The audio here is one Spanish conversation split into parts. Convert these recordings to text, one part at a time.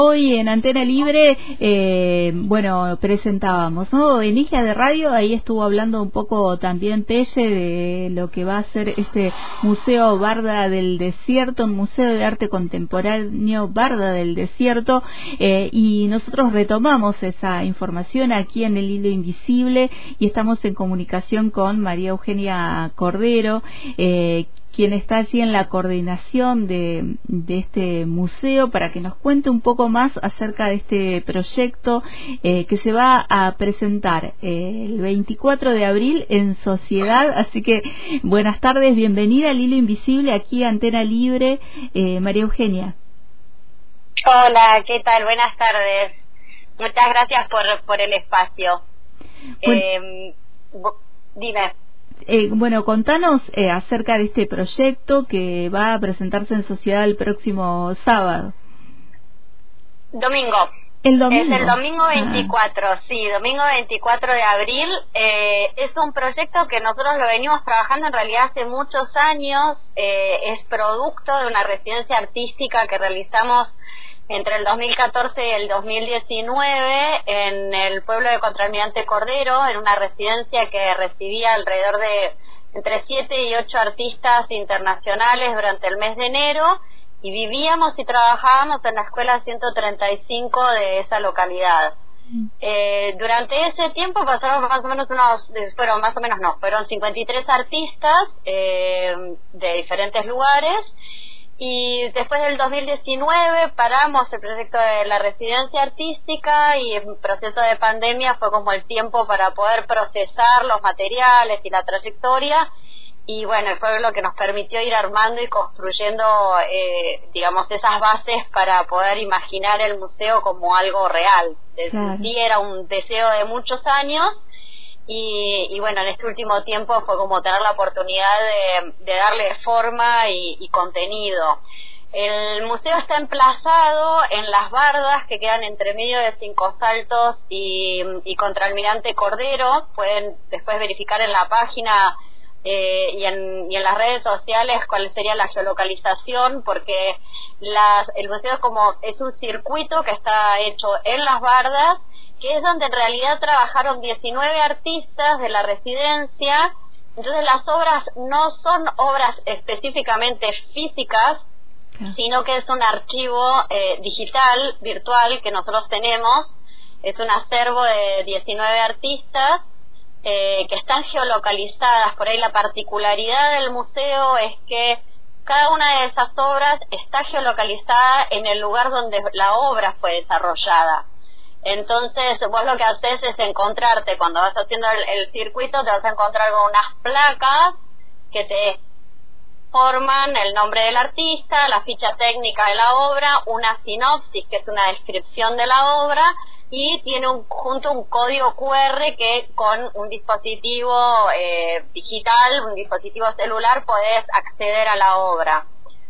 hoy en Antena Libre, eh, bueno, presentábamos, ¿no? En Isla de Radio, ahí estuvo hablando un poco también Pelle de lo que va a ser este Museo Barda del Desierto, un museo de arte contemporáneo Barda del Desierto, eh, y nosotros retomamos esa información aquí en el hilo invisible y estamos en comunicación con María Eugenia Cordero, eh, quien está allí en la coordinación de, este museo para que nos cuente un poco más acerca de este proyecto eh, que se va a presentar eh, el 24 de abril en Sociedad. Así que buenas tardes, bienvenida al Hilo Invisible aquí Antena Libre, eh, María Eugenia. Hola, ¿qué tal? Buenas tardes. Muchas gracias por, por el espacio. dime. Eh, bueno, contanos eh, acerca de este proyecto que va a presentarse en sociedad el próximo sábado. Domingo. El domingo. Es el domingo 24, ah. sí, domingo 24 de abril. Eh, es un proyecto que nosotros lo venimos trabajando en realidad hace muchos años. es producto de una residencia artística que realizamos entre el 2014 y el 2019 en el pueblo de Contralmirante Cordero, en una residencia que recibía alrededor de entre 7 y 8 artistas internacionales durante el mes de enero y vivíamos y trabajábamos en la escuela 135 de esa localidad. Eh, durante ese tiempo pasaron más o menos unos, fueron más o menos no, fueron 53 artistas eh, de diferentes lugares y después del 2019 paramos el proyecto de la residencia artística y en proceso de pandemia fue como el tiempo para poder procesar los materiales y la trayectoria y bueno, fue lo que nos permitió ir armando y construyendo, eh, digamos, esas bases para poder imaginar el museo como algo real. Sí, era un deseo de muchos años y, bueno, en este último tiempo fue como tener la oportunidad de, darle forma y, contenido. El museo está emplazado en las bardas que quedan entre medio de Cinco Saltos y, y contra Almirante Cordero. Pueden después verificar en la página eh, y, en, y en las redes sociales cuál sería la geolocalización, porque las, el museo es como es un circuito que está hecho en las bardas que es donde en realidad trabajaron 19 artistas de la residencia. Entonces las obras no son obras específicamente físicas, sino que es un archivo eh, digital, virtual, que nosotros tenemos. Es un acervo de 19 artistas eh, que están geolocalizadas. Por ahí la particularidad del museo es que cada una de esas obras está geolocalizada en el lugar donde la obra fue desarrollada. Entonces, vos lo que haces es encontrarte, cuando vas haciendo el, circuito, te vas a encontrar con unas placas que te forman el nombre del artista, la ficha técnica de la obra, una sinopsis, que es una descripción de la obra, y tiene un, junto un código QR que con un dispositivo eh, digital, un dispositivo celular, podés acceder a la obra.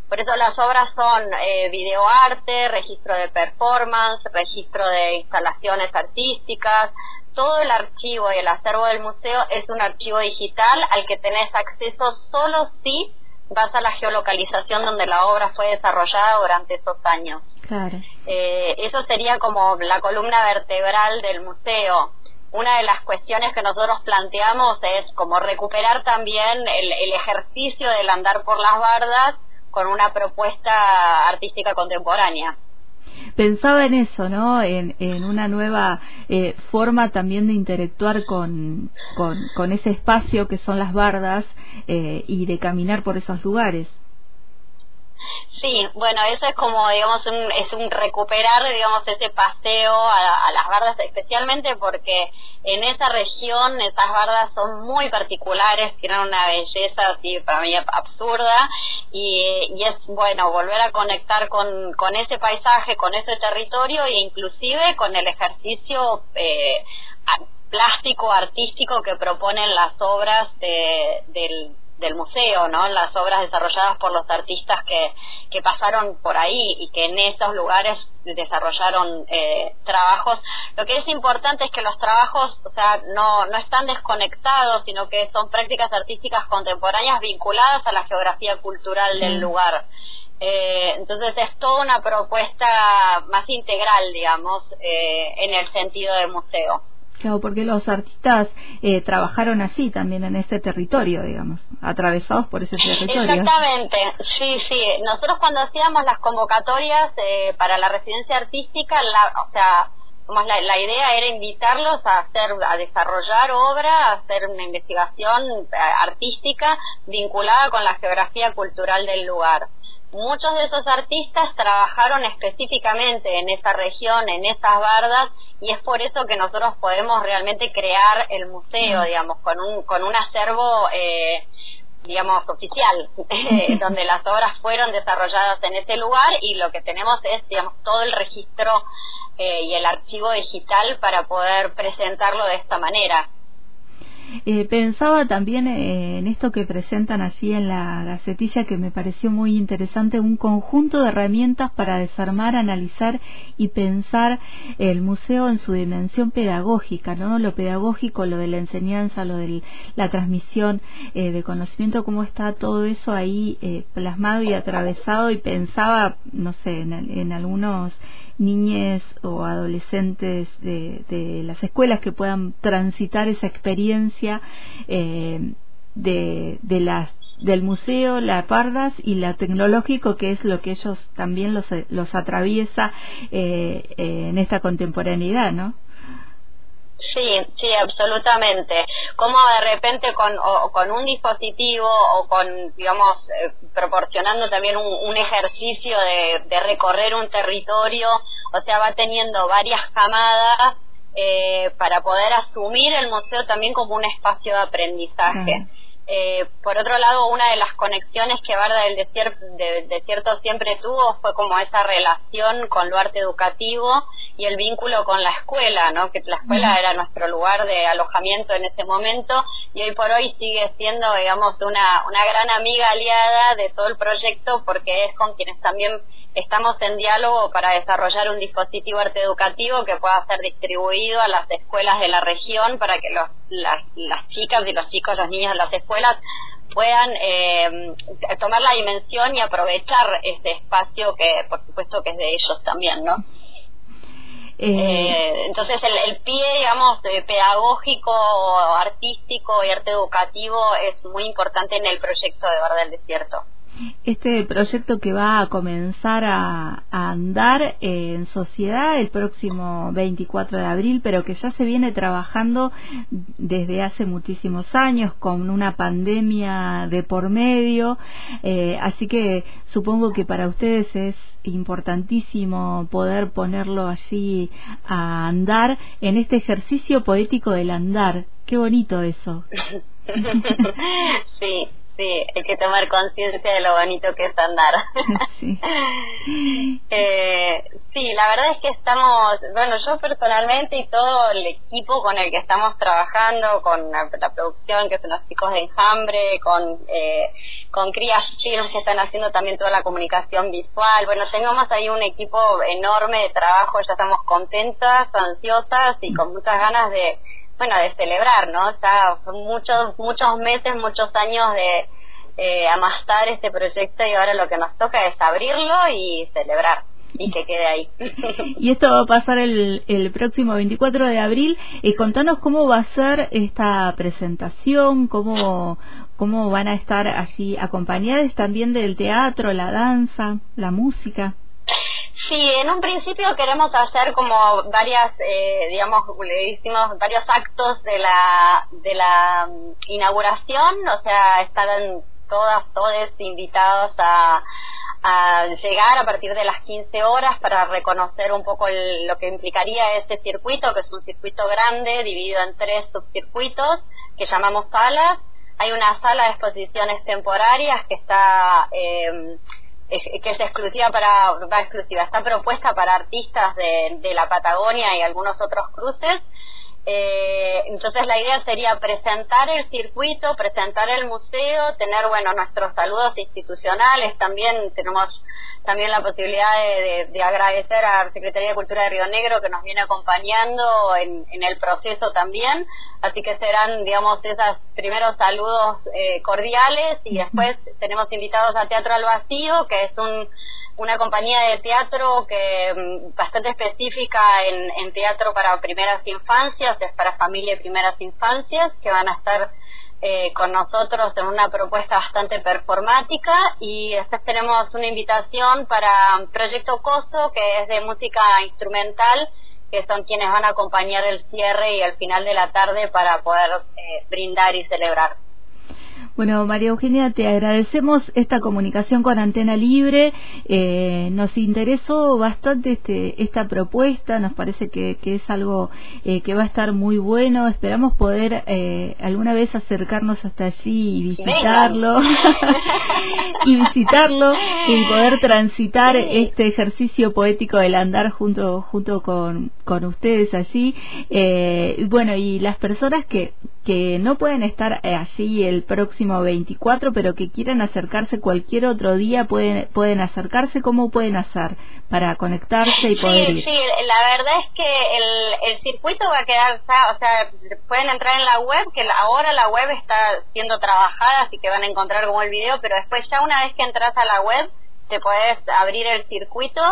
Por eso las obras son eh, videoarte, registro de performance, registro de instalaciones artísticas. Todo el archivo y el acervo del museo es un archivo digital al que tenés acceso solo si vas a la geolocalización donde la obra fue desarrollada durante esos años. Claro. Eh, eso sería como la columna vertebral del museo. Una de las cuestiones que nosotros planteamos es como recuperar también el, el ejercicio del andar por las bardas con una propuesta artística contemporánea. Pensaba en eso, ¿no? En, en una nueva eh, forma también de interactuar con, con, ese espacio que son las bardas eh, y de caminar por esos lugares. Sí, bueno, eso es como, digamos, un, es un recuperar, digamos, ese paseo a, las bardas, especialmente porque en esa región esas bardas son muy particulares, tienen una belleza así para mí absurda y, y es, bueno, volver a conectar con, con ese paisaje, con ese territorio e inclusive con el ejercicio eh, plástico, artístico que proponen las obras de, del del museo, ¿no? Las obras desarrolladas por los artistas que, que pasaron por ahí y que en esos lugares desarrollaron eh, trabajos. Lo que es importante es que los trabajos, o sea, no, no están desconectados, sino que son prácticas artísticas contemporáneas vinculadas a la geografía cultural del lugar. Eh, entonces es toda una propuesta más integral, digamos, eh, en el sentido de museo. Claro, porque los artistas eh, trabajaron allí también en ese territorio, digamos, atravesados por ese territorio. Exactamente, sí, sí. Nosotros cuando hacíamos las convocatorias eh, para la residencia artística, la, o sea, la, la, idea era invitarlos a hacer, a desarrollar obra, a hacer una investigación eh, artística vinculada con la geografía cultural del lugar. Muchos de esos artistas trabajaron específicamente en esa región, en esas bardas, y es por eso que nosotros podemos realmente crear el museo, digamos, con un, con un acervo, eh, digamos, oficial, donde las obras fueron desarrolladas en ese lugar y lo que tenemos es, digamos, todo el registro eh, y el archivo digital para poder presentarlo de esta manera. Eh, pensaba también eh, en esto que presentan allí en la gacetilla que me pareció muy interesante, un conjunto de herramientas para desarmar, analizar y pensar el museo en su dimensión pedagógica, ¿no? Lo pedagógico, lo de la enseñanza, lo de la transmisión eh, de conocimiento, cómo está todo eso ahí plasmado y atravesado y pensaba, no sé, en, algunos niñes o adolescentes de, las escuelas que puedan transitar esa experiencia eh, de, las del museo, la Pardas y la tecnológico, que es lo que ellos también los, los atraviesa eh, eh, en esta contemporaneidad, ¿no? Sí, sí, absolutamente. Como de repente con, o, con un dispositivo o con, digamos, eh, proporcionando también un, un ejercicio de, de, recorrer un territorio, o sea, va teniendo varias camadas eh, para poder asumir el museo también como un espacio de aprendizaje. Eh, por otro lado, una de las conexiones que Barda del Desierto, de, Desierto siempre tuvo fue como esa relación con lo arte educativo y el vínculo con la escuela, ¿no? Que la escuela era nuestro lugar de alojamiento en ese momento y hoy por hoy sigue siendo, digamos, una, una gran amiga aliada de todo el proyecto porque es con quienes también estamos en diálogo para desarrollar un dispositivo arte educativo que pueda ser distribuido a las escuelas de la región para que los, las, las chicas y los chicos, los niños de las escuelas puedan eh, tomar la dimensión y aprovechar este espacio que por supuesto que es de ellos también, ¿no? Eh, eh entonces el, el, pie, digamos, pedagógico, artístico y arte educativo es muy importante en el proyecto de Verdad del Desierto este proyecto que va a comenzar a, andar en sociedad el próximo 24 de abril, pero que ya se viene trabajando desde hace muchísimos años con una pandemia de por medio, eh, así que supongo que para ustedes es importantísimo poder ponerlo allí a andar en este ejercicio poético del andar. Qué bonito eso. sí, sí, hay que tomar conciencia de lo bonito que es andar. Sí. eh, sí, la verdad es que estamos, bueno, yo personalmente y todo el equipo con el que estamos trabajando, con la, producción, que son los chicos de Enjambre, con, eh, con Crías Films, que están haciendo también toda la comunicación visual. Bueno, tenemos ahí un equipo enorme de trabajo, ya estamos contentas, ansiosas y con muchas ganas de bueno, de celebrar, ¿no? Ya muchos, muchos meses, muchos años de eh, amastar este proyecto y ahora lo que nos toca es abrirlo y celebrar y que quede ahí. y esto va a pasar el, el próximo 24 de abril. y contanos cómo va a ser esta presentación, cómo, cómo van a estar allí acompañadas también del teatro, la danza, la música. Sí, en un principio queremos hacer como varias, eh, digamos, le hicimos varios actos de la, de la mm, inauguración, o sea, estarán todas, todos invitados a, a llegar a partir de las 15 horas para reconocer un poco lo que implicaría este circuito, que es un circuito grande, dividido en tres subcircuitos, que llamamos salas. Hay una sala de exposiciones temporarias que está... Eh, que es exclusiva para, va exclusiva, está propuesta para artistas de la Patagonia y algunos otros cruces. Eh, entonces la idea sería presentar el circuito, presentar el museo, tener, bueno, nuestros saludos institucionales, también tenemos también la posibilidad de, agradecer a la Secretaría de Cultura de Río Negro que nos viene acompañando en, el proceso también, así que serán, digamos, esos primeros saludos eh, cordiales. Y después tenemos invitados a Teatro al Vacío, que es un una compañía de teatro que mm, bastante específica en, teatro para primeras infancias, es para familia y primeras infancias, que van a estar eh, con nosotros en una propuesta bastante performática y después tenemos una invitación para Proyecto Coso, que es de música instrumental, que son quienes van a acompañar el cierre y el final de la tarde para poder eh, brindar y celebrar. Bueno, María Eugenia, te agradecemos esta comunicación con Antena Libre. Eh, nos interesó bastante este, esta propuesta, nos parece que, es algo eh, que va a estar muy bueno. Esperamos poder eh, alguna vez acercarnos hasta allí y visitarlo. y visitarlo y poder transitar este ejercicio poético del andar junto, junto con, con ustedes allí. bueno, y las personas que, que no pueden estar allí el próximo 24, pero que quieran acercarse cualquier otro día, pueden, pueden acercarse, ¿cómo pueden hacer para conectarse y poder ir? Sí, la verdad es que el, el circuito va a quedar, o sea, pueden entrar en la web, que ahora la web está siendo trabajada, así que van a encontrar como el video, pero después ya una vez que entras a la web, te puedes abrir el circuito.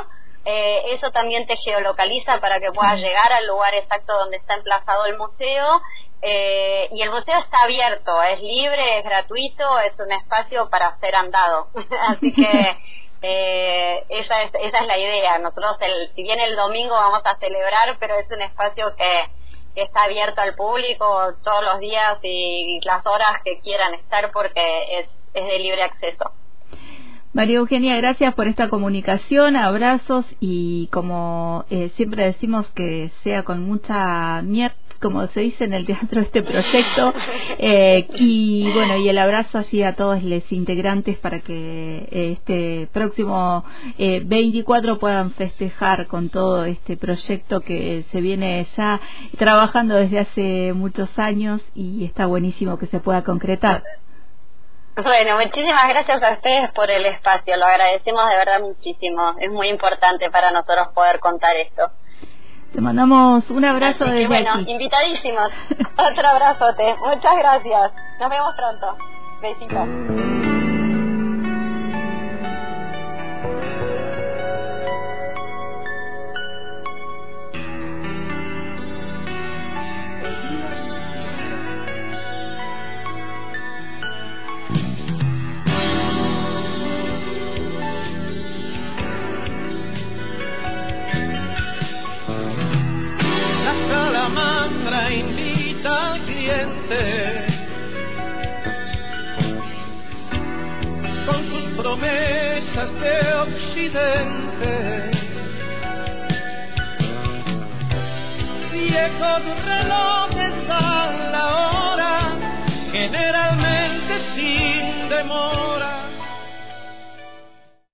Eh, eso también te geolocaliza para que puedas llegar al lugar exacto donde está emplazado el museo eh, y el museo está abierto, es libre, es gratuito, es un espacio para ser andado. Así que eh, esa, es, esa es la idea. Nosotros, el, si bien el domingo vamos a celebrar, pero es un espacio que, está abierto al público todos los días y las horas que quieran estar porque es, es de libre acceso. María Eugenia, gracias por esta comunicación, abrazos y como eh, siempre decimos que sea con mucha mierda como se dice en el teatro, este proyecto. Eh, y bueno, y el abrazo así a todos los integrantes para que este próximo 24 eh, puedan festejar con todo este proyecto que se viene ya trabajando desde hace muchos años y está buenísimo que se pueda concretar. Bueno, muchísimas gracias a ustedes por el espacio, lo agradecemos de verdad muchísimo, es muy importante para nosotros poder contar esto. Te mandamos un abrazo de desde bueno, invitadísimos. Otro abrazote. Muchas gracias. Nos vemos pronto. Besitos. Invita al cliente con sus promesas de occidente. Viejos relojes dan la hora, generalmente sin demora